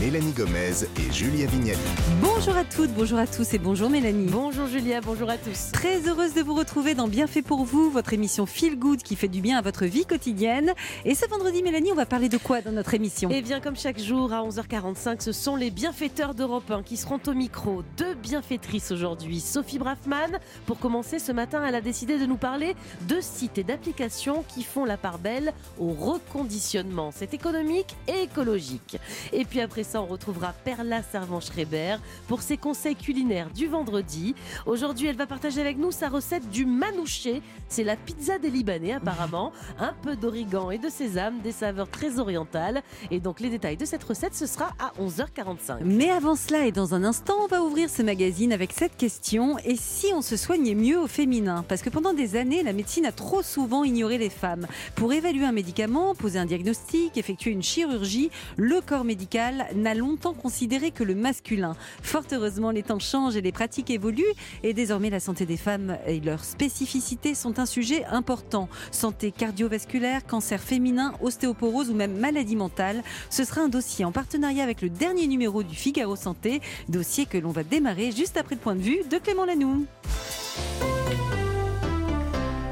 Mélanie Gomez et Julia Vignali. Bonjour à toutes, bonjour à tous et bonjour Mélanie. Bonjour Julia, bonjour à tous. Très heureuse de vous retrouver dans Bien fait pour vous, votre émission Feel Good qui fait du bien à votre vie quotidienne. Et ce vendredi, Mélanie, on va parler de quoi dans notre émission? Et bien comme chaque jour à 11h45, ce sont les bienfaiteurs d'Europe 1 qui seront au micro. Deux bienfaitrices aujourd'hui. Sophie Braffman, pour commencer ce matin, elle a décidé de nous parler de sites et d'applications qui font la part belle au reconditionnement. C'est économique et écologique. Et puis après ça, on retrouvera Perla Servan-Schreiber pour ses conseils culinaires du vendredi. Aujourd'hui, elle va partager avec nous sa recette du manouché. C'est la pizza des Libanais apparemment. Un peu d'origan et de sésame, des saveurs très orientales. Et donc les détails de cette recette, ce sera à 11h45. Mais avant cela et dans un instant, on va ouvrir ce magazine avec cette question. Et si on se soignait mieux au féminin? Parce que pendant des années, la médecine a trop souvent ignoré les femmes. Pour évaluer un médicament, poser un diagnostic, effectuer une chirurgie, le corps médical n'a longtemps considéré que le masculin. Fort heureusement, les temps changent et les pratiques évoluent. Et désormais, la santé des femmes et leurs spécificités sont un sujet important. Santé cardiovasculaire, cancer féminin, ostéoporose ou même maladie mentale. Ce sera un dossier en partenariat avec le dernier numéro du Figaro Santé, dossier que l'on va démarrer juste après le point de vue de Clément Lanoux.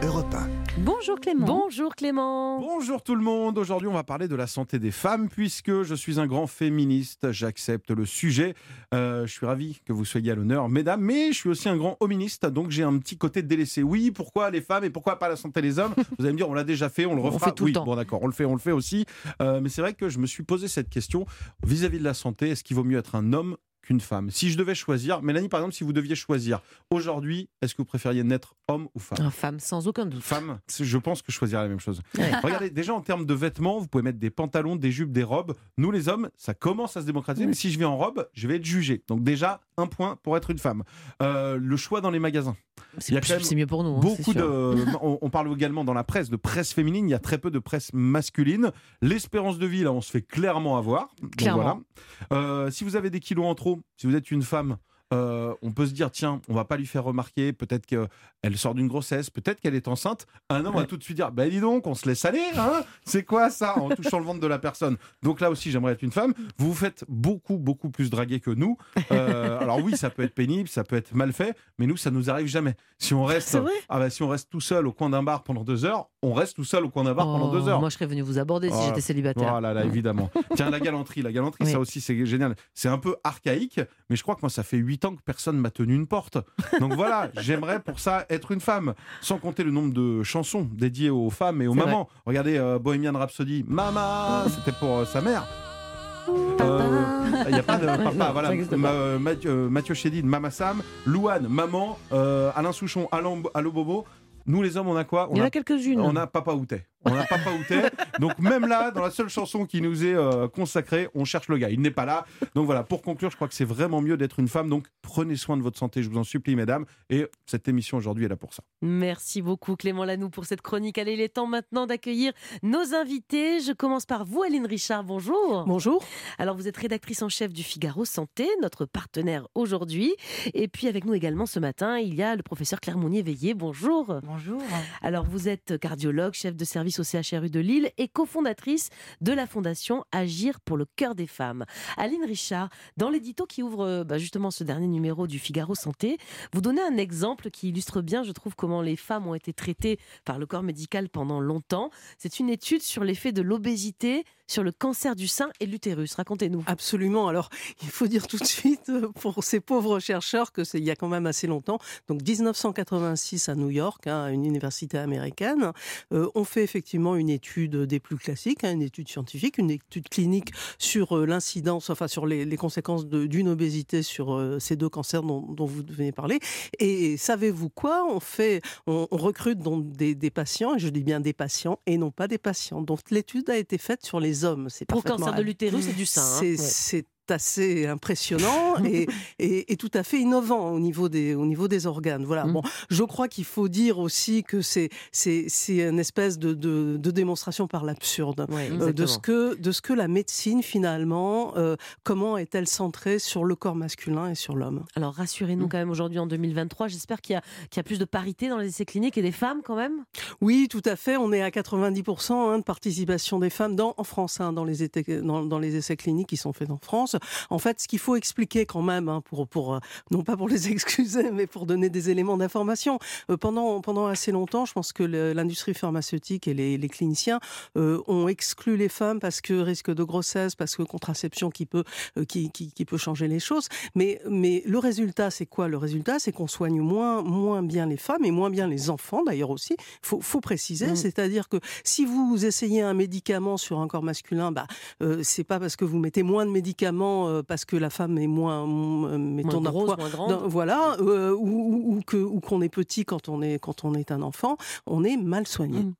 Europe 1. Bonjour Clément. Bonjour Clément. Bonjour tout le monde, aujourd'hui on va parler de la santé des femmes puisque je suis un grand féministe, j'accepte le sujet, Euh, je suis ravi que vous soyez à l'honneur mesdames, mais je suis aussi un grand hoministe donc j'ai un petit côté délaissé. Oui, pourquoi les femmes et pourquoi pas la santé des hommes? Vous allez me dire on l'a déjà fait, on le On refera. fait tout le oui, temps. bon d'accord, on le fait, on le fait aussi. Euh, mais c'est vrai que je me suis posé cette question vis-à-vis de la santé, est-ce qu'il vaut mieux être un homme qu'une femme Si je devais choisir, Mélanie par exemple, si vous deviez choisir aujourd'hui, est-ce que vous préfériez naître homme ou femme? Une femme sans aucun doute. Femme, je pense que je choisirais la même chose. Ouais. Regardez, déjà en termes de vêtements, vous pouvez mettre des pantalons, des jupes, des robes. Nous les hommes, ça commence à se démocratiser, mais si je vais en robe, je vais être jugé. Donc déjà, un point pour être une femme. Euh, le choix dans les magasins. C'est mieux pour nous. hein, Beaucoup de. On, on parle également dans la presse de presse féminine. Il y a très peu de presse masculine. L'espérance de vie, là, on se fait clairement avoir. Donc, Clairement. voilà. Euh, si vous avez des kilos en trop, si vous êtes une femme. Euh, on peut se dire tiens on va pas lui faire remarquer peut-être qu'elle sort d'une grossesse peut-être qu'elle est enceinte un homme va tout de suite dire bah dis donc on se laisse aller hein c'est quoi ça en touchant le ventre de la personne? Donc là aussi j'aimerais être une femme vous vous faites beaucoup beaucoup plus draguer que nous Euh, alors oui ça peut être pénible ça peut être mal fait mais nous ça nous arrive jamais si on reste ah bah si on reste tout seul au coin d'un bar pendant deux heures, on reste tout seul au coin d'un bar pendant Oh, deux heures. Moi, je serais venu vous aborder si Oh, j'étais célibataire. Voilà, là, évidemment. Tiens, la galanterie, la galanterie, Oui. ça aussi, c'est génial. C'est un peu archaïque, mais je crois que moi, ça fait huit ans que personne m'a tenu une porte. Donc voilà, j'aimerais pour ça être une femme. Sans compter le nombre de chansons dédiées aux femmes et aux mamans. Regardez euh, Bohemian Rhapsody, Mama, c'était pour euh, sa mère. Il n'y a pas de papa, voilà. Ma- euh, Mathieu, euh, Mathieu Chédid, Mama Sam, Louane, Maman, euh, Alain Souchon, Allo, Allo Bobo. Nous, les hommes, on a quoi? Il y en on a quelques-unes. on a Papa Outet. On a Papa Outet. Donc même là, dans la seule chanson qui nous est euh, consacrée, on cherche le gars. Il n'est pas là. Donc voilà, pour conclure, je crois que c'est vraiment mieux d'être une femme. Donc prenez soin de votre santé, je vous en supplie, mesdames. Et cette émission aujourd'hui est là pour ça. Merci beaucoup Clément Lanoux pour cette chronique. Allez, il est temps maintenant d'accueillir nos invités. Je commence par vous, Aline Richard. Bonjour. Bonjour. Alors, vous êtes rédactrice en chef du Figaro Santé, notre partenaire aujourd'hui. Et puis, avec nous également ce matin, il y a le professeur Claire Mounier-Veillé. Bonjour. Bonjour. Alors, vous êtes cardiologue, chef de service au CHRU de Lille et cofondatrice de la fondation Agir pour le cœur des femmes. Aline Richard, dans l'édito qui ouvre euh, bah, justement ce dernier numéro du Figaro Santé, vous donnez un exemple qui illustre bien, je trouve, comment les femmes ont été traitées par le corps médical pendant longtemps. C'est une étude sur l'effet de l'obésité sur le cancer du sein et l'utérus. Racontez-nous. Absolument. Alors, il faut dire tout de suite euh, pour ces pauvres chercheurs que c'est il y a quand même assez longtemps. Donc, 1986 à New York, hein, à une université américaine, euh, on fait effectivement une étude des plus classiques, hein, une étude scientifique, une étude clinique sur euh, l'incidence, enfin sur les, conséquences de- d'une obésité sur ces deux cancers dont, vous venez parler. Et savez-vous quoi? On fait, on recrute donc des, des patients, et je dis bien des patients, et non pas des patients. Donc, l'étude a été faite sur les hommes. C'est Pour le cancer de l'utérus et du sein. hein. c'est Ouais. Assez impressionnant et, et, tout à fait innovant au niveau des, au niveau des organes. Voilà. Mmh. Bon, je crois qu'il faut dire aussi que c'est, une espèce de, de, de démonstration par l'absurde euh, de, ce que, de ce que la médecine, finalement, euh, comment est-elle centrée sur le corps masculin et sur l'homme? Alors rassurez-nous mmh. quand même aujourd'hui en 2023, j'espère qu'il y, a, qu'il y a plus de parité dans les essais cliniques et des femmes quand même? Oui, tout à fait. On est à 90% hein, de participation des femmes dans, en France, hein, dans, les, dans, dans les essais cliniques qui sont faits en France. En fait, ce qu'il faut expliquer quand même, hein, pour, pour, euh, non pas pour les excuser, mais pour donner des éléments d'information, euh, pendant, pendant assez longtemps, je pense que l'industrie pharmaceutique et les, les cliniciens euh, ont exclu les femmes parce que risque de grossesse, parce que contraception qui peut, qui, qui, qui, peut changer les choses. Mais, mais le résultat, c'est quoi? Le résultat, c'est qu'on soigne moins, moins bien les femmes et moins bien les enfants, d'ailleurs aussi. Il faut, faut préciser, mmh. c'est-à-dire que si vous essayez un médicament sur un corps masculin, bah, c'est pas parce que vous mettez moins de médicaments euh, parce que la femme est moins, euh, mettons d'un poids, voilà, euh, ou, que ou qu'on est petit quand on est quand on est un enfant, on est mal soigné. Mmh.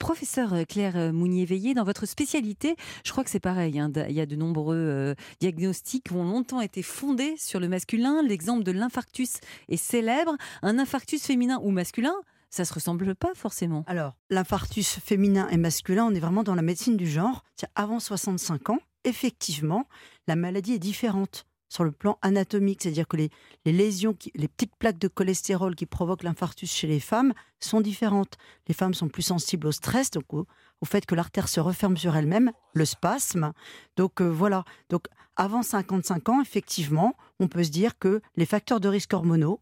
Professeur Claire Mounier-Veillé, dans votre spécialité, je crois que c'est pareil, hein, il y a de nombreux diagnostics qui ont longtemps été fondés sur le masculin. L'exemple de l'infarctus est célèbre. Un infarctus féminin ou masculin, ça se ressemble pas forcément. Alors, l'infarctus féminin et masculin, on est vraiment dans la médecine du genre. Avant 65 ans, effectivement, la maladie est différente sur le plan anatomique, c'est-à-dire que les, lésions, les petites plaques de cholestérol qui provoquent l'infarctus chez les femmes sont différentes. Les femmes sont plus sensibles au stress, donc au, fait que l'artère se referme sur elle-même, le spasme. Donc euh, voilà. Donc avant 55 ans, effectivement, on peut se dire que les facteurs de risque hormonaux,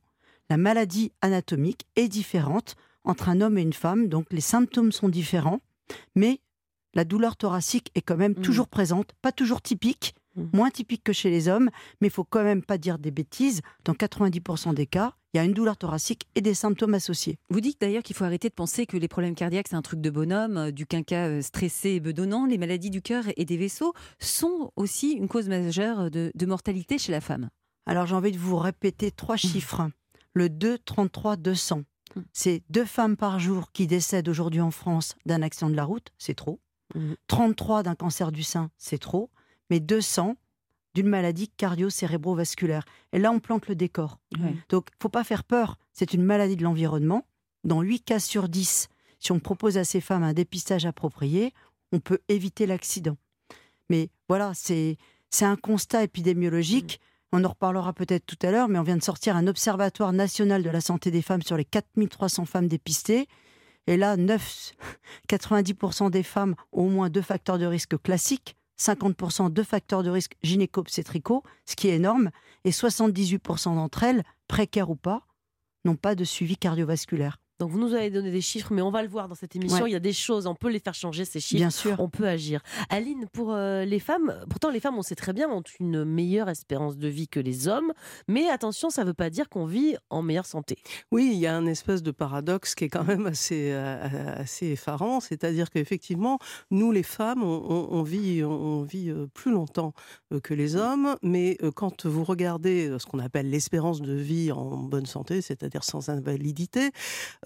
la maladie anatomique est différente entre un homme et une femme, donc les symptômes sont différents, mais la douleur thoracique est quand même mmh. toujours présente, pas toujours typique, mmh. moins typique que chez les hommes, mais il faut quand même pas dire des bêtises. Dans 90% des cas, il y a une douleur thoracique et des symptômes associés. Vous dites d'ailleurs qu'il faut arrêter de penser que les problèmes cardiaques, c'est un truc de bonhomme, euh, du quinca euh, stressé et bedonnant. Les maladies du cœur et des vaisseaux sont aussi une cause majeure de, mortalité chez la femme. Alors j'ai envie de vous répéter trois mmh. chiffres. Le 2, 33, 200. C'est deux femmes par jour qui décèdent aujourd'hui en France d'un accident de la route, c'est trop. 33 mmh. d'un cancer du sein, c'est trop, mais 200 d'une maladie cardio-cérébrovasculaire. Et là, on plante le décor. Donc, faut pas faire peur. C'est une maladie de l'environnement. Dans 8 cas sur 10, si on propose à ces femmes un dépistage approprié, on peut éviter l'accident. Mais voilà, c'est un constat épidémiologique. Mmh. On en reparlera peut-être tout à l'heure, mais on vient de sortir un observatoire national de la santé des femmes sur les 4300 femmes dépistées. Et là, 9, 90% des femmes ont au moins deux facteurs de risque classiques, 50% de facteurs de risque gynéco-obstétricaux, ce qui est énorme, et 78% d'entre elles, précaires ou pas, n'ont pas de suivi cardiovasculaire. Donc vous nous avez donné des chiffres, mais on va le voir dans cette émission. Il y a des choses, on peut les faire changer ces chiffres. Bien sûr. On peut agir. Aline, pour euh, les femmes, pourtant les femmes, on sait très bien, ont une meilleure espérance de vie que les hommes. Mais attention, ça ne veut pas dire qu'on vit en meilleure santé. Oui, il y a un espèce de paradoxe qui est quand même assez, euh, assez effarant. C'est-à-dire qu'effectivement, nous les femmes, on, vit, on vit euh, plus longtemps que les hommes. Mais quand vous regardez ce qu'on appelle l'espérance de vie en bonne santé, c'est-à-dire sans invalidité,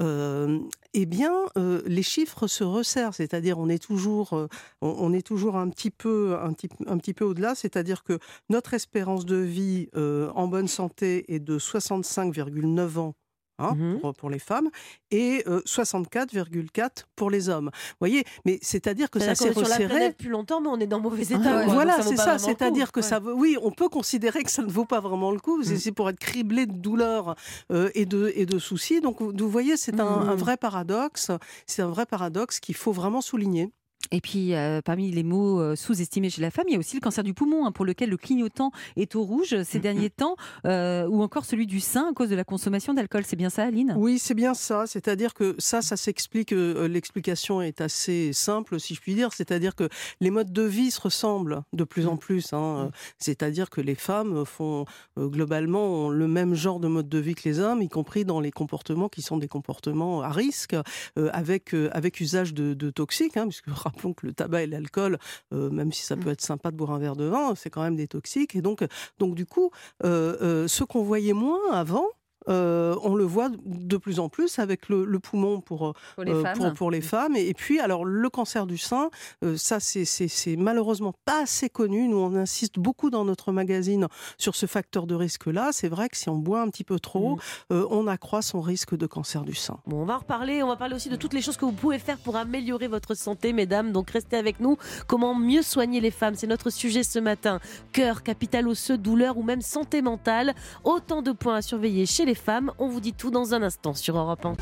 eh bien, euh, les chiffres se resserrent, c'est-à-dire on est toujours, euh, on, est toujours un petit peu, un, un petit peu au-delà, c'est-à-dire que notre espérance de vie en bonne santé est de 65,9 ans Hein, mmh pour, les femmes, et 64,4 pour les hommes. Vous voyez, mais c'est-à-dire que ça s'est resserré. plus longtemps, mais on est dans mauvais état. voilà, c'est ça. C'est-à-dire que ça, oui, on peut considérer que ça ne vaut pas vraiment le coup. Mmh. C'est pour être criblé de douleurs et de et de soucis. Donc, vous voyez, c'est un, un mmh. vrai paradoxe. C'est un vrai paradoxe qu'il faut vraiment souligner. Et puis, euh, parmi les mots euh, sous-estimés chez la femme, il y a aussi le cancer du poumon, hein, pour lequel le clignotant est au rouge ces mm, derniers mm. temps, euh, ou encore celui du sein à cause de la consommation d'alcool. C'est bien ça, Aline? Oui, c'est bien ça. C'est-à-dire que ça, ça s'explique. L'explication est assez simple, si je puis dire. C'est-à-dire que les modes de vie se ressemblent de plus en mm. plus. Hein. C'est-à-dire que les femmes font globalement le même genre de mode de vie que les hommes, y compris dans les comportements qui sont des comportements à risque, avec, avec usage de, de toxiques, hein, puisque rappelons que le tabac et l'alcool, euh, même si ça mm. peut être sympa de boire un verre de vin, c'est quand même des toxiques. Et donc, donc du coup, euh, euh, ce qu'on voyait moins avant, Euh, on le voit de plus en plus avec le, le poumon pour, Pour les euh, femmes. pour, pour les femmes. Et, et puis, alors, le cancer du sein, euh, ça, c'est- malheureusement pas assez connu. Nous, on insiste beaucoup dans notre magazine sur ce facteur de risque-là. C'est vrai que si on boit un petit peu trop, euh, on accroît son risque de cancer du sein. Bon, on va en reparler. On va parler aussi de toutes les choses que vous pouvez faire pour améliorer votre santé, mesdames. Donc restez avec nous. Comment mieux soigner les femmes? C'est notre sujet ce matin. Cœur, capital osseux, douleur ou même santé mentale. Autant de points à surveiller chez les On vous dit tout dans un instant sur Europe 1.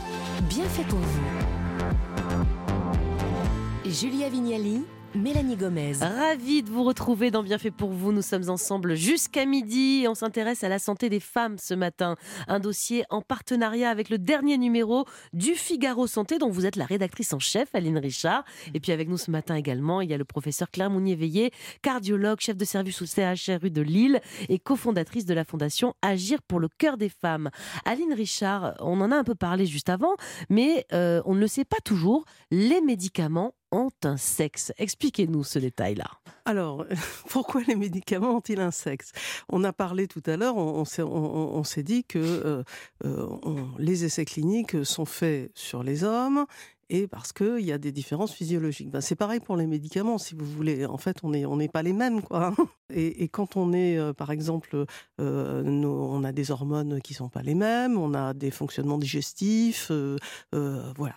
Bien fait pour vous. Julia Vignali, Mélanie Gomez. Ravi de vous retrouver dans Bienfait pour vous. Nous sommes ensemble jusqu'à midi on s'intéresse à la santé des femmes ce matin. Un dossier en partenariat avec le dernier numéro du Figaro Santé dont vous êtes la rédactrice en chef, Aline Richard. Et puis avec nous ce matin également, il y a le professeur Claire Mounier-Veillé, cardiologue, chef de service au CHRU de Lille et cofondatrice de la fondation Agir pour le cœur des femmes. Aline Richard, on en a un peu parlé juste avant, mais euh, on ne le sait pas toujours, les médicaments ont un sexe. Expliquez-nous ce détail-là. Alors, pourquoi les médicaments ont-ils un sexe? On a parlé tout à l'heure, on, s'est- dit que euh, euh, les essais cliniques sont faits sur les hommes et parce qu'il y a des différences physiologiques. Ben, c'est pareil pour les médicaments, si vous voulez. En fait, on n'est on pas les mêmes. Quoi. Et, et quand on est, euh, par exemple, euh, nos- on a des hormones qui sont pas les mêmes, on a des fonctionnements digestifs, euh, euh, voilà.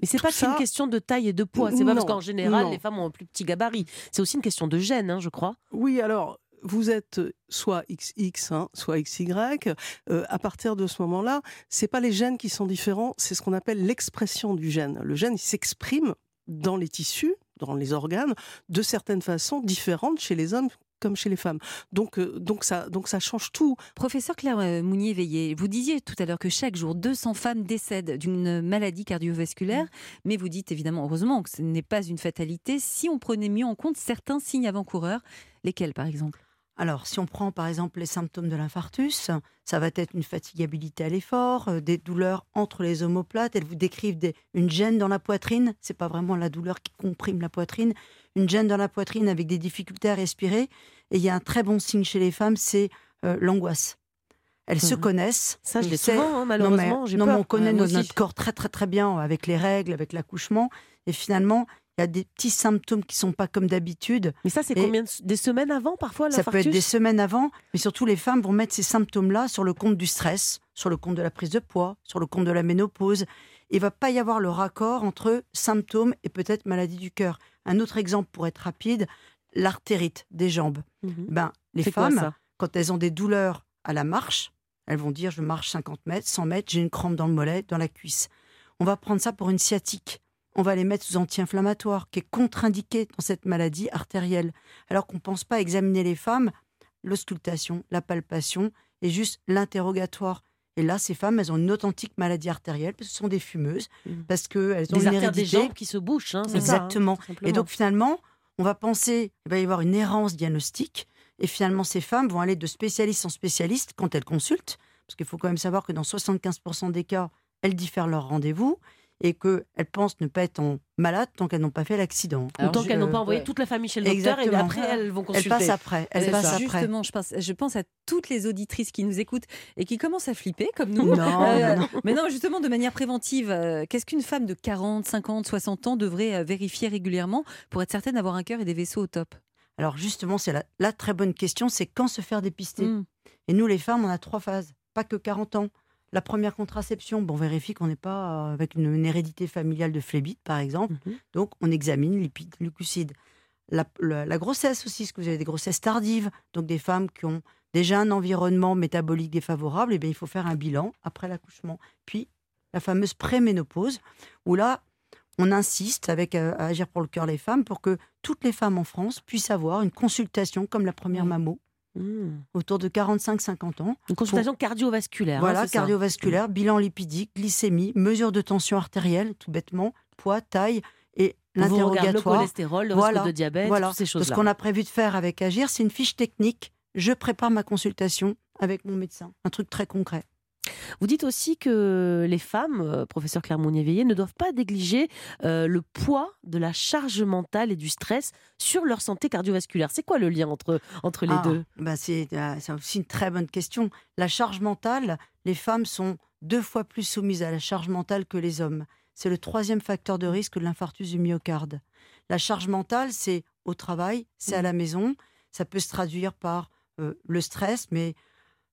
Mais c'est pas qu'une ça- question de taille et de poids. C'est pas parce qu'en général, non. les femmes ont un plus petit gabarit. C'est aussi une question de gène, hein, je crois. Oui, alors, vous êtes soit XX, hein, soit XY. Euh, à partir de ce moment-là, c'est pas les gènes qui sont différents, c'est ce qu'on appelle l'expression du gène. Le gène, il s'exprime dans les tissus, dans les organes, de certaines façons différentes chez les hommes comme chez les femmes. Donc, euh, donc, ça, donc ça change tout. Professeur Claire euh, Mounier-Veillé, vous disiez tout à l'heure que chaque jour, 200 femmes décèdent d'une maladie cardiovasculaire, mais vous dites évidemment, heureusement, que ce n'est pas une fatalité si on prenait mieux en compte certains signes avant-coureurs. Lesquels, par exemple? Alors, si on prend par exemple les symptômes de l'infarctus, ça va être une fatigabilité à l'effort, euh, des douleurs entre les omoplates. Elles vous décrivent des- une gêne dans la poitrine. C'est pas vraiment la douleur qui comprime la poitrine. Une gêne dans la poitrine avec des difficultés à respirer. Et il y a un très bon signe chez les femmes, c'est euh, l'angoisse. Elles se Mhm. connaissent. Ça, je l'ai souvent, hein, Non, mais, malheureusement. non, mais on connaît Ouais, notre, notre corps très très très bien avec les règles, avec l'accouchement. Et finalement, il y a des petits symptômes qui sont pas comme d'habitude. Mais ça, c'est combien de- Des semaines avant, parfois, Ça peut être des semaines avant, mais surtout les femmes vont mettre ces symptômes-là sur le compte du stress, sur le compte de la prise de poids, sur le compte de la ménopause. Il va pas y avoir le raccord entre symptômes et peut-être maladie du cœur. Un autre exemple pour être rapide, l'artérite des jambes. Mhm. Ben, les quoi, femmes, quand elles ont des douleurs à la marche, elles vont dire je marche 50 mètres, 100 mètres, j'ai une crampe dans le mollet, dans la cuisse. On va prendre ça pour une sciatique. On va les mettre sous anti-inflammatoire, qui est contre-indiqué dans cette maladie artérielle. Alors qu'on ne pense pas examiner les femmes, l'auscultation, la palpation et juste l'interrogatoire. Et là, ces femmes, elles ont une authentique maladie artérielle, parce que ce sont des fumeuses, Mhm. parce qu'elles ont Des une artères des jambes qui se bouchent. hein, ça, hein, Exactement. simplement. Et donc finalement, on va penser qu'il va y avoir une errance diagnostique. Et finalement, ces femmes vont aller de spécialiste en spécialiste quand elles consultent. Parce qu'il faut quand même savoir que dans 75% des cas, elles diffèrent leur rendez-vous et qu'elles pensent ne pas être en malade tant qu'elles n'ont pas fait l'accident. Je- qu'elles n'ont pas envoyé ouais. toute la famille chez le docteur et Exactement. après, elles vont Elles consulter. passent après. Elles passent après. Justement, je pense, je pense à toutes les auditrices qui nous écoutent et qui commencent à flipper, comme nous. Non, Euh, non, non. Mais non, justement, de manière préventive, euh, qu'est-ce qu'une femme de 40, 50, 60 ans devrait euh, vérifier régulièrement pour être certaine d'avoir un cœur et des vaisseaux au top? Alors justement, c'est la, la très bonne question, c'est quand se faire dépister? Mm. Et nous, les femmes, on a trois phases, pas que 40 ans. La première contraception, bon, on vérifie qu'on n'est pas euh, avec une, une hérédité familiale de phlébite, par exemple. Mhm. Donc, on examine lipides, glucosides. La, la- la grossesse aussi, parce que vous avez des grossesses tardives, donc des femmes qui ont déjà un environnement métabolique défavorable, et bien il faut faire un bilan après l'accouchement. Puis, la fameuse préménopause, où là, on insiste avec euh, à Agir pour le cœur les femmes pour que toutes les femmes en France puissent avoir une consultation comme la première mammo, Mmh. autour de 45-50 ans. Une consultation cardiovasculaire. hein, Voilà, cardiovasculaire, bilan lipidique, glycémie, mesure de tension artérielle, tout bêtement, poids, taille et regarde le l'interrogatoire. cholestérol, le Voilà, risque de diabète, voilà. toutes ces Ce choses-là. qu'on a prévu de faire avec Agir, c'est une fiche technique. Je prépare ma consultation avec mon médecin. Un truc très concret. Vous dites aussi que les femmes, euh, professeur Claire Mounier-Veillé, ne doivent pas négliger euh, le poids de la charge mentale et du stress sur leur santé cardiovasculaire. C'est quoi le lien entre, entre les Ah, deux? bah c'est euh, c'est aussi une très bonne question. La charge mentale, les femmes sont deux fois plus soumises à la charge mentale que les hommes. C'est le troisième facteur de risque de l'infarctus du myocarde. La charge mentale, c'est au travail, c'est à la maison. Ça peut se traduire par euh, le stress, mais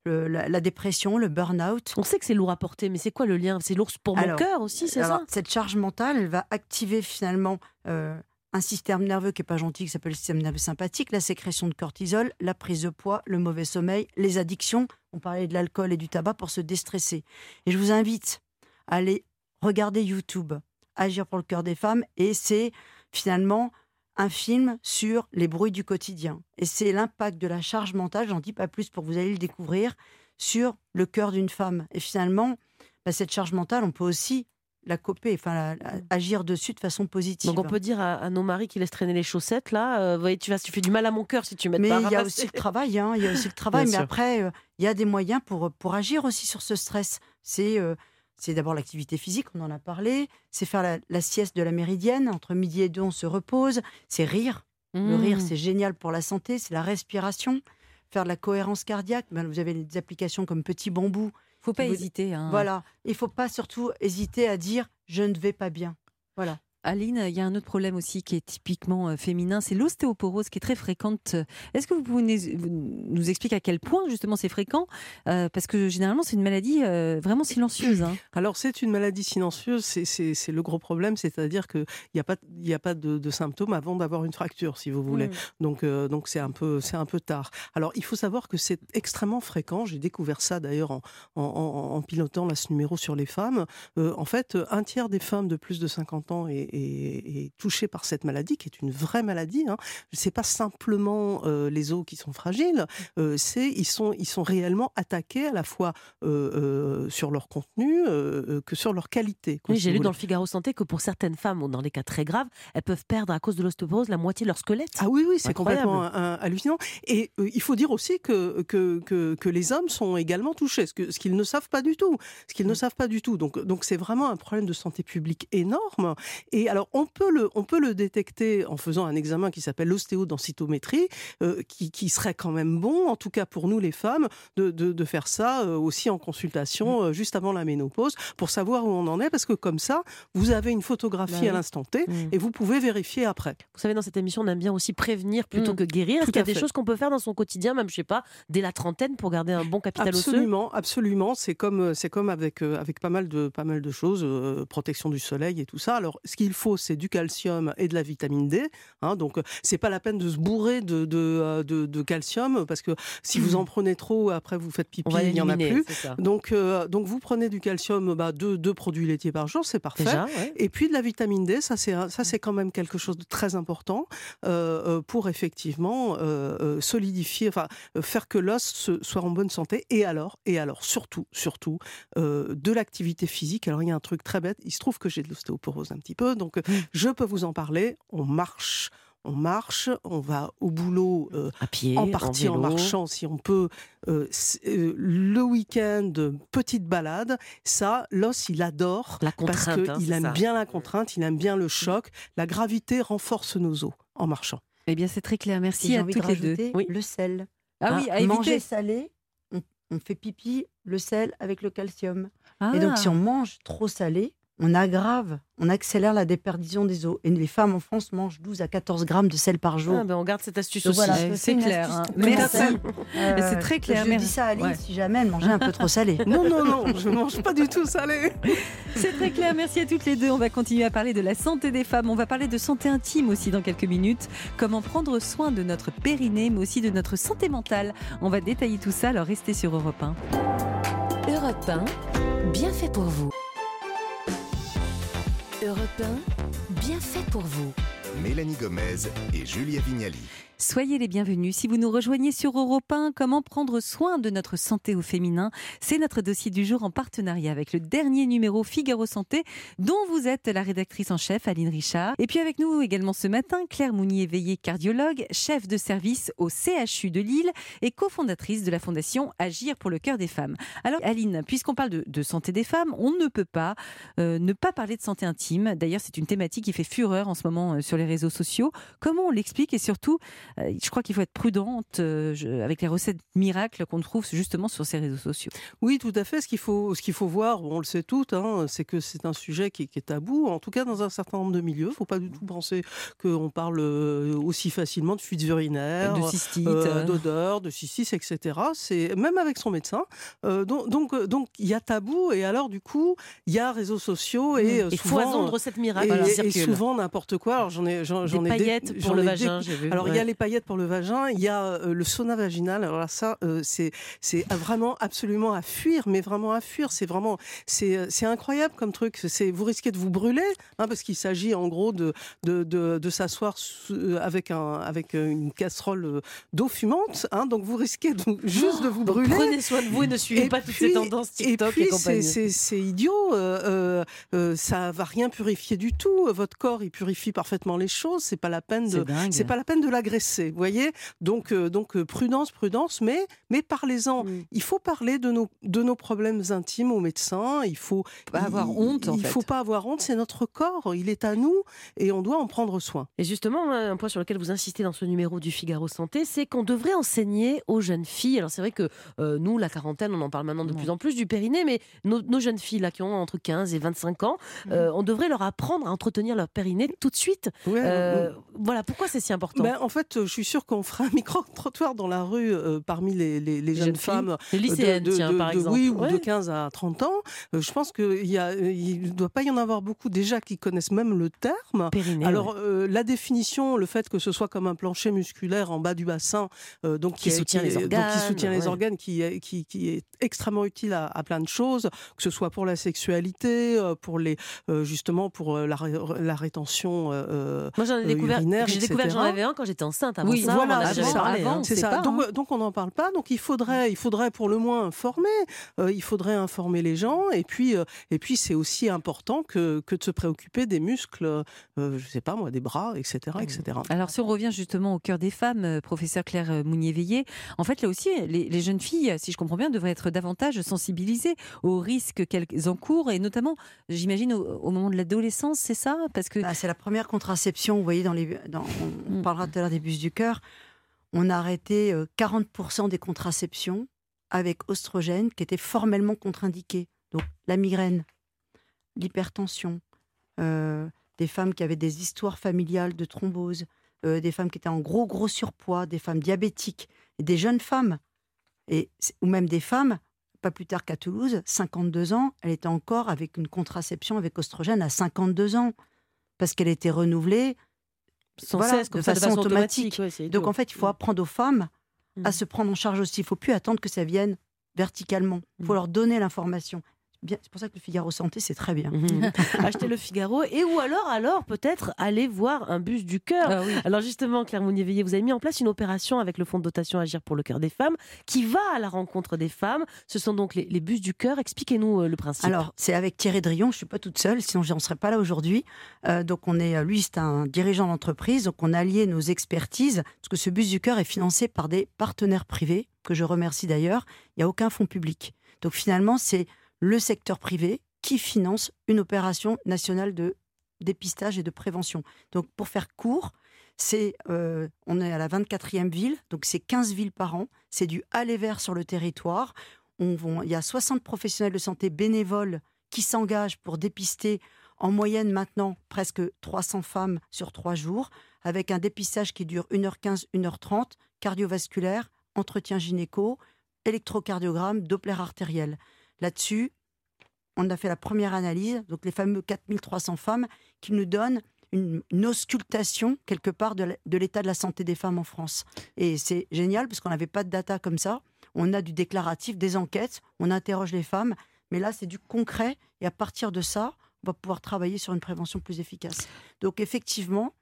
le- la, la dépression, le burn-out. On sait que c'est lourd à porter, mais c'est quoi le lien? C'est lourd pour mon Alors, cœur aussi, c'est ça? Cette charge mentale, elle va activer finalement euh, un système nerveux qui n'est pas gentil, qui s'appelle le système nerveux sympathique, la sécrétion de cortisol, la prise de poids, le mauvais sommeil, les addictions. On parlait de l'alcool et du tabac pour se déstresser. Et je vous invite à aller regarder YouTube, Agir pour le cœur des femmes, et c'est finalement un film sur les bruits du quotidien. Et c'est l'impact de la charge mentale, j'en dis pas plus pour que vous allez le découvrir, sur le cœur d'une femme. Et finalement, bah, cette charge mentale, on peut aussi la coper, enfin la- la- agir dessus de façon positive. Donc on peut dire à, à nos maris qui laissent traîner les chaussettes, là, euh, voyez, tu, vas, tu fais du mal à mon cœur si tu m'aides mais pas à il y a aussi le travail, hein, il y a aussi le travail. Mais sûr. après, euh, il y a des moyens pour, pour agir aussi sur ce stress. C'est euh, c'est d'abord l'activité physique, on en a parlé. C'est faire la, la sieste de la méridienne. Entre midi et deux, on se repose. C'est rire. Le rire, Mmh. c'est génial pour la santé. C'est la respiration. Faire de la cohérence cardiaque. Ben, vous avez des applications comme Petit Bambou. Faut pas Vous- hésiter. hein. Voilà. Il faut pas surtout hésiter à dire je ne vais pas bien. Voilà. Aline, il y a un autre problème aussi qui est typiquement euh, féminin, c'est l'ostéoporose qui est très fréquente. Est-ce que vous pouvez nous- expliquer à quel point justement c'est fréquent? Euh, Parce que généralement c'est une maladie euh, vraiment silencieuse. hein. Alors, c'est une maladie silencieuse, c'est- le gros problème, c'est-à-dire qu'il n'y a pas, y a pas de, de symptômes avant d'avoir une fracture, si vous voulez. Mm. Donc, euh, donc c'est un peu, un peu tard. Alors, il faut savoir que c'est extrêmement fréquent. J'ai découvert ça d'ailleurs en, en, en- en pilotant là, ce numéro sur les femmes. En fait, un tiers des femmes de plus de 50 ans est, est- est touchée par cette maladie, qui est une vraie maladie. Hein. C'est pas simplement euh, les os qui sont fragiles, euh, c'est ils sont, ils sont réellement attaqués à la fois euh, sur leur contenu que sur leur qualité. Oui, j'ai lu dans le Figaro Santé que pour certaines femmes, dans les cas très graves, elles peuvent perdre à cause de l'ostéoporose la moitié de leur squelette. Ah oui, oui, c'est complètement hallucinant. Et il faut dire aussi que, que, que, que les hommes sont également touchés, ce que- ce qu'ils ne savent pas du tout. Ce qu'ils ne savent pas du tout. Donc, donc c'est vraiment un problème de santé publique énorme. Et alors, on peut le, on peut le détecter en faisant un examen qui s'appelle l'ostéodensitométrie, euh, qui, qui serait quand même bon, en tout cas pour nous les femmes, de, de, de faire ça euh, aussi en consultation euh, juste avant la ménopause, pour savoir où on en est, parce que comme ça, vous avez une photographie Bah oui. à l'instant T, Mm. et vous pouvez vérifier après. Vous savez, dans cette émission, on aime bien aussi prévenir plutôt Mm. que guérir. Est-ce qu'il y a des fait. choses qu'on peut faire dans son quotidien, même, je sais pas, dès la trentaine, pour garder un bon capital osseux? Absolument, absolument. C'est comme euh, comme avec avec pas mal de pas mal de choses, protection du soleil et tout ça. Alors, ce qu'il faut, c'est du calcium et de la vitamine D. hein. donc, euh, c'est pas la peine de se bourrer de de, euh, de- de calcium parce que si vous en prenez trop, après vous faites pipi, il y en a plus. Donc, euh, donc vous prenez du calcium, bah, deux, deux produits laitiers par jour, c'est parfait. Déjà, ouais. Et puis de la vitamine D, ça c'est ça c'est quand même quelque chose de très important euh, pour effectivement euh, solidifier, enfin faire que l'os soit en bonne santé. Et alors, et alors surtout, surtout de l'activité physique. Alors il y a un truc très bête. Il se trouve que j'ai de l'ostéoporose un petit peu, donc euh, je peux vous en parler. On marche. On marche, on va au boulot euh, À pied, en partie en, vélo. marchant si on peut. Euh, euh, le week-end, petite balade. Ça, l'os, il adore La parce contrainte, hein, qu'il c'est aime ça. bien la contrainte, il aime bien le choc. La gravité renforce nos os en marchant. Eh bien c'est très clair. Merci j'ai à envie de toutes les deux. Oui. le sel. Ah oui, à Manger éviter. salé, on, on fait pipi, le sel avec le calcium. Ah. Et donc, si on mange trop salé, on aggrave, on accélère la déperdition des os. Et les femmes en France mangent 12 à 14 grammes de sel par jour. Ah, ben, on garde cette astuce Donc aussi. voilà, c'est clair, hein. Merci. Euh, C'est très clair, Je merci. dis ça à Aline Ouais. si jamais elle mangeait un peu trop salé. Non, non, non, je mange pas du tout salé. C'est très clair, merci à toutes les deux. On va continuer à parler de la santé des femmes. On va parler de santé intime aussi dans quelques minutes. Comment prendre soin de notre périnée, mais aussi de notre santé mentale. On va détailler tout ça, alors restez sur Europe 1. Europe 1, bien fait pour vous. Europe 1, bien fait pour vous. Mélanie Gomez et Julia Vignali. Soyez les bienvenus. Si vous nous rejoignez sur Europe 1, comment prendre soin de notre santé au féminin? C'est notre dossier du jour en partenariat avec le dernier numéro Figaro Santé, dont vous êtes la rédactrice en chef, Aline Richard. Et puis avec nous également ce matin, Claire Mounier-Veillé, cardiologue, chef de service au CHU de Lille et cofondatrice de la fondation Agir pour le cœur des femmes. Alors Aline, puisqu'on parle de, santé des femmes, on ne peut pas euh, ne pas parler de santé intime. D'ailleurs, c'est une thématique qui fait fureur en ce moment euh, sur les réseaux sociaux. Comment on l'explique et surtout je crois qu'il faut être prudente euh, avec les recettes miracles qu'on trouve justement sur ces réseaux sociaux. Oui, tout à fait. Ce qu'il faut, ce qu'il faut voir, on le sait toutes, hein, c'est que c'est un sujet qui, qui est tabou, en tout cas dans un certain nombre de milieux. Il ne faut pas du tout penser qu'on parle euh, aussi facilement de fuites urinaires, de cystite. euh, euh, d'odeur, de cystis, etc. C'est même avec son médecin. Euh, donc, donc, euh, donc, il y a tabou et alors du coup, il y a réseaux sociaux et euh, Et souvent, foison de recettes miracles et, souvent n'importe quoi. Alors j'en ai, j'en, Des ai paillettes dé- pour le vagin, j'ai vu. Alors il y a les paillettes pour le vagin, il y a euh, le sauna vaginal. Alors là, ça, euh, c'est c'est vraiment absolument à fuir, mais vraiment à fuir. C'est vraiment c'est euh, incroyable comme truc. C'est vous risquez de vous brûler, hein, parce qu'il s'agit en gros de de, de, de s'asseoir avec un avec une casserole d'eau fumante. Hein, donc vous risquez de juste de vous brûler. Prenez soin de vous et ne suivez Et pas toutes ces tendances TikTok et, et puis, c'est- compagnie. c'est idiot. euh, euh, ça va rien purifier du tout. Votre corps, il purifie parfaitement les choses. C'est pas la peine c'est de. dingue. C'est pas la peine de l'agresser, vous voyez. Donc, euh, donc euh, prudence, prudence, mais mais parlez-en. Mm. Il faut parler de nos de nos problèmes intimes au médecin. Il faut Pas avoir il- honte, en Il fait. faut pas avoir honte. C'est notre corps. Il est à nous et on doit en prendre soin. Et justement, un point sur lequel vous insistez dans ce numéro du Figaro Santé, c'est qu'on devrait enseigner aux jeunes filles. Alors c'est vrai que euh, nous, la quarantaine, on en parle maintenant de Ouais. plus en plus du périnée, mais nos, nos jeunes filles là qui ont entre 15 et 25 ans, euh, on devrait leur apprendre à entretenir leur périnée tout de suite. Ouais, Euh, voilà, pourquoi c'est si important? Ben, en fait, je suis sûre qu'on fera un micro-trottoir dans la rue euh, parmi les, les- les jeunes, femmes Les lycéennes, de, de- tiens, de- par exemple. Oui, ou Ouais. de 15 à 30 ans. Euh, je pense qu'il ne doit pas y en avoir beaucoup déjà qui connaissent même le terme. Périnée. Alors, ouais. euh, la définition, le fait que ce soit comme un plancher musculaire en bas du bassin, euh, donc Qui soutient les donc organes, qui soutient les ouais. organes, qui est, qui, qui est extrêmement utile à, à plein de choses, que ce soit pour la sexualité, euh, pour les, euh, justement pour euh, la, ré- la rétention. euh, Moi, j'en ai euh, découvert, urinaire, j'ai découvert que j'en avais un quand j'étais enceinte. Avant Oui, ça, voilà, on en avait c'est jamais ça. parlé, hein. Avant, C'est ça. pas, donc, hein. donc on n'en parle pas. Donc il faudrait, il faudrait pour le moins informer. euh, il faudrait informer les gens. Et puis, euh, et puis c'est aussi important que, que de se préoccuper des muscles. euh, je sais pas moi, des bras, etc., etc. Alors, si on revient justement au cœur des femmes, euh, professeur Claire Mounier-Veillé, en fait, là aussi, les, les jeunes filles, si je comprends bien, devraient être davantage sensibilisées aux risques qu'elles encourent, et notamment, j'imagine, au, au moment de l'adolescence, c'est ça? Parce que. Bah, c'est la première contraception. Vous voyez, dans les, dans- on, on Mm. parlera tout à l'heure des bus du cœur. On a arrêté euh, 40% des contraceptions avec oestrogène qui étaient formellement contre-indiquées. Donc la migraine, l'hypertension, euh, des femmes qui avaient des histoires familiales de thrombose, euh, des femmes qui étaient en gros gros surpoids, des femmes diabétiques, et des jeunes femmes, et, ou même des femmes. Pas plus tard qu'à Toulouse, 52 ans, elle était encore avec une contraception avec oestrogène à 52 ans parce qu'elle était renouvelée Sans voilà, cesse, comme de ça, de façon automatique. automatique. ouais, c'est Donc en fait, il faut apprendre aux femmes à Mm. se prendre en charge aussi. Il ne faut plus attendre que ça vienne verticalement. Il faut Mm. leur donner l'information. C'est pour ça que le Figaro Santé, c'est très bien. Mhm. Achetez le Figaro et ou alors, alors peut-être aller voir un bus du cœur. Ah oui. Alors justement, Claire Mounier-Veillé, vous avez mis en place une opération avec le fonds de dotation Agir pour le cœur des femmes qui va à la rencontre des femmes. Ce sont donc les, les bus du cœur. Expliquez-nous euh, le principe. Alors, c'est avec Thierry Drion, je ne suis pas toute seule, sinon je n'en serais pas là aujourd'hui. Euh, donc, on est, lui, c'est un dirigeant d'entreprise, donc on a allié nos expertises, parce que ce bus du cœur est financé par des partenaires privés, que je remercie d'ailleurs. Il n'y a aucun fonds public. Donc, finalement, c'est le secteur privé qui finance une opération nationale de dépistage et de prévention. Donc, pour faire court, c'est, euh, on est à la 24e ville, donc c'est 15 villes par an, c'est du aller vers sur le territoire. On, il y a 60 professionnels de santé bénévoles qui s'engagent pour dépister en moyenne maintenant presque 300 femmes sur trois jours, avec un dépistage qui dure 1h15, 1h30, cardiovasculaire, entretien gynéco, électrocardiogramme, Doppler artériel. Là-dessus, on a fait la première analyse, donc les fameux 4300 femmes, qui nous donnent une, auscultation quelque part de l'état de la santé des femmes en France. Et c'est génial parce qu'on n'avait pas de data comme ça. On a du déclaratif, des enquêtes, on interroge les femmes, mais là c'est du concret et à partir de ça, on va pouvoir travailler sur une prévention plus efficace. Donc effectivement,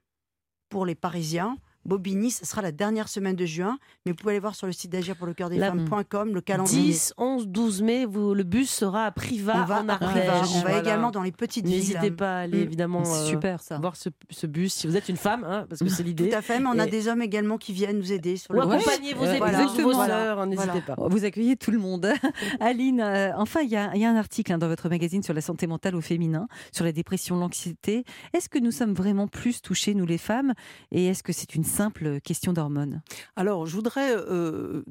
pour les Parisiens, Bobigny, ce sera la dernière semaine de juin, mais vous pouvez aller voir sur le site d'agir pour le cœur des femmes.com le calendrier. 10, 11, 12 mai, vous, le bus sera à Privas on va en à. Privas, on va Voilà. également dans les petites villes. N'hésitez pas à aller Mm. évidemment C'est euh, super ça. voir ce, ce bus si vous êtes une femme, hein, parce que c'est l'idée. Tout à fait, mais on a Et- des hommes également qui viennent nous aider sur Ou le bus. accompagner vos épouses, vos sœurs, hein, n'hésitez Voilà. pas. Vous accueillez tout le monde. Aline, euh, enfin, il y, a il y a un article hein, dans votre magazine sur la santé mentale au féminin, sur la dépression, l'anxiété. Est-ce que nous sommes vraiment plus touchés, nous les femmes? Et est-ce que c'est une simple question d'hormones Alors, je voudrais euh,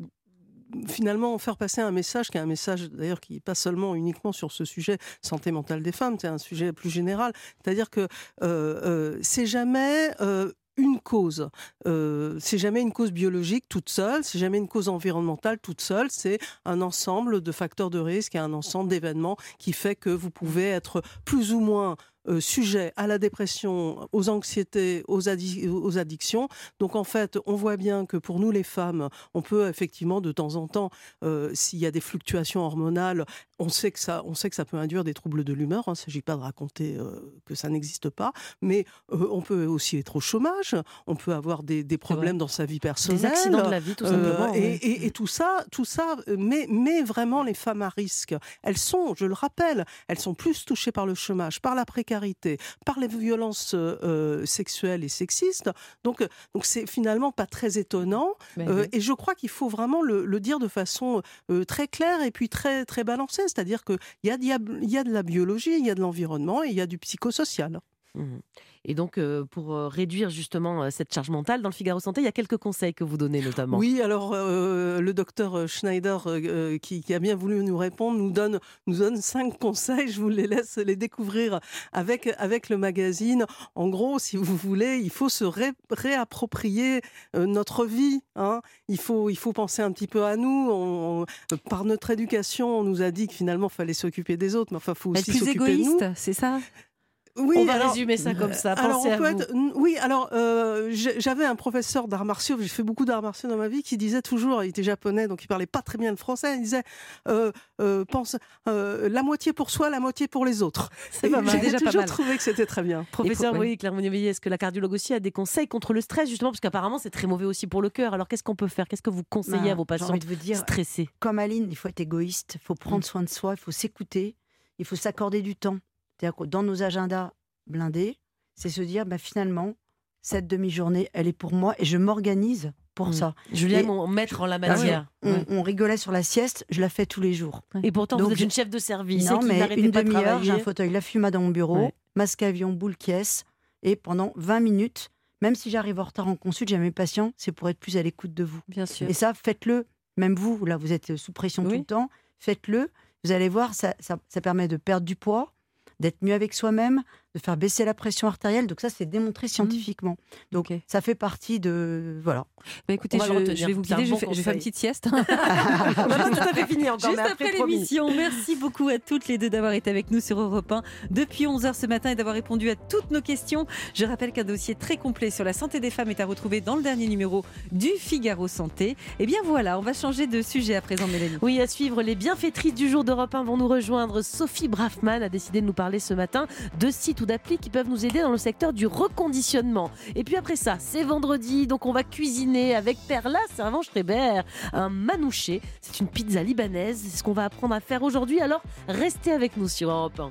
finalement faire passer un message qui est un message d'ailleurs qui n'est pas seulement uniquement sur ce sujet santé mentale des femmes, c'est un sujet plus général. C'est-à-dire que euh, euh, c'est jamais euh, une cause. Euh, c'est jamais une cause biologique toute seule, c'est jamais une cause environnementale toute seule, c'est un ensemble de facteurs de risque et un ensemble d'événements qui fait que vous pouvez être plus ou moins euh, sujet à la dépression, aux anxiétés, aux, aux, addictions. Donc en fait, on voit bien que pour nous les femmes, on peut effectivement de temps en temps, euh, s'il y a des fluctuations hormonales, on sait que ça, on sait que ça peut induire des troubles de l'humeur. Hein. Il ne s'agit pas de raconter euh, que ça n'existe pas, mais on peut aussi être au chômage, on peut avoir des, des problèmes dans sa vie personnelle, des accidents de la vie tout simplement. Et, et, et, tout ça, tout ça met vraiment les femmes à risque. Elles sont, je le rappelle, elles sont plus touchées par le chômage, par la précarité par les violences euh, euh, sexuelles et sexistes. Donc, euh, donc c'est finalement pas très étonnant. Et je crois qu'il faut vraiment le, dire de façon très claire et puis très très balancée. C'est-à-dire qu'il y a, y, a, y a de la biologie, il y a de l'environnement et il y a du psychosocial. Mmh. Et donc, euh, pour euh, réduire justement euh, cette charge mentale, dans le Figaro Santé, il y a quelques conseils que vous donnez notamment. Oui, alors le docteur Schneider, qui, a bien voulu nous répondre, nous donne, nous donne cinq conseils. Je vous les laisse les découvrir avec, avec le magazine. En gros, si vous voulez, il faut se réapproprier notre vie. Hein. Il, faut, il faut penser un petit peu à nous. par notre éducation, on nous a dit que finalement, il fallait s'occuper des autres, mais enfin, il faut aussi s'occuper de nous. égoïste, c'est ça? Oui, on va résumer ça comme ça. Alors on peut être, oui, alors euh, j'avais un professeur d'arts martiaux, j'ai fait beaucoup d'arts martiaux dans ma vie, qui disait toujours, il était japonais, donc il parlait pas très bien le français, il disait euh, euh, pense la moitié pour soi, la moitié pour les autres. C'est pas mal. J'ai toujours trouvé que c'était très bien. Professeur, oui, Claire est-ce que la cardiologue aussi a des conseils contre le stress justement parce qu'apparemment c'est très mauvais aussi pour le cœur. Alors qu'est-ce qu'on peut faire? Qu'est-ce que vous conseillez bah, à vos patients envie de vous dire, stressés? Comme Aline, il faut être égoïste, il faut prendre mm. soin de soi, il faut s'écouter, il faut s'accorder du temps. C'est-à-dire que dans nos agendas, blindé, c'est se dire bah, finalement, cette demi-journée, elle est pour moi et je m'organise pour mm. ça. Julien, mon maître en la ah matière. on, rigolait sur la sieste, je la fais tous les jours. Et pourtant, vous êtes une chef de service. Non, mais une demi-heure, j'ai un fauteuil, la fuma dans mon bureau, masque avion, boule caisse, et pendant 20 minutes, même si j'arrive en retard en consulte, j'ai mes patients, c'est pour être plus à l'écoute de vous. Bien sûr. Et ça, faites-le. Même vous, là, vous êtes sous pression tout le temps, faites-le. Vous allez voir, ça, ça permet de perdre du poids, d'être mieux avec soi-même, de faire baisser la pression artérielle. Donc ça, c'est démontré mmh. scientifiquement. Donc ça fait partie de voilà. Bah écoutez, je, vais vous guider. je, fais, je, fais, une petite sieste. On a tout à fait fini encore. Juste après, l'émission. Merci beaucoup à toutes les deux d'avoir été avec nous sur Europe 1 depuis 11h ce matin et d'avoir répondu à toutes nos questions. Je rappelle qu'un dossier très complet sur la santé des femmes est à retrouver dans le dernier numéro du Figaro Santé. Et eh bien voilà, on va changer de sujet à présent, Mélanie. Oui, à suivre, les bienfaitrices du jour d'Europe 1 vont nous rejoindre. Sophie Braffman a décidé de nous parler ce matin de sites d'applis qui peuvent nous aider dans le secteur du reconditionnement. Et puis après ça, c'est vendredi, donc on va cuisiner avec Perla Servant Schreiber un manouché. C'est une pizza libanaise, c'est ce qu'on va apprendre à faire aujourd'hui. Alors restez avec nous sur Europe 1.